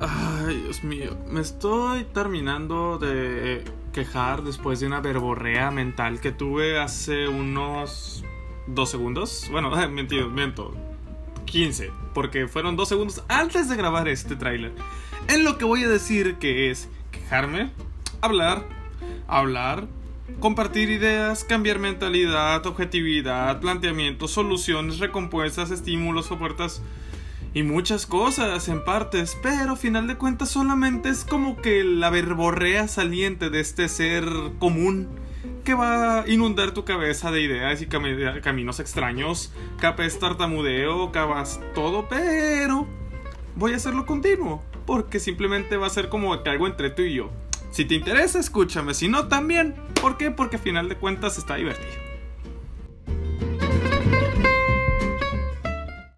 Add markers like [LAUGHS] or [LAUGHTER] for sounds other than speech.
Ay, Dios mío. Me estoy terminando de quejar después de una verborrea mental que tuve hace unos dos segundos. Bueno, [LAUGHS] mentido, miento. 15, porque fueron dos segundos antes de grabar este tráiler. En lo que voy a decir que es quejarme, hablar, hablar, compartir ideas, cambiar mentalidad, objetividad, planteamientos, soluciones, recompuestas, estímulos, ofertas y muchas cosas en partes, pero final de cuentas solamente es como que la verborrea saliente de este ser común que va a inundar tu cabeza de ideas y caminos extraños, capaz tartamudeo, capaz todo, pero voy a hacerlo continuo, porque simplemente va a ser como que algo entre tú y yo. Si te interesa, escúchame, si no, también. ¿Por qué? Porque a final de cuentas está divertido.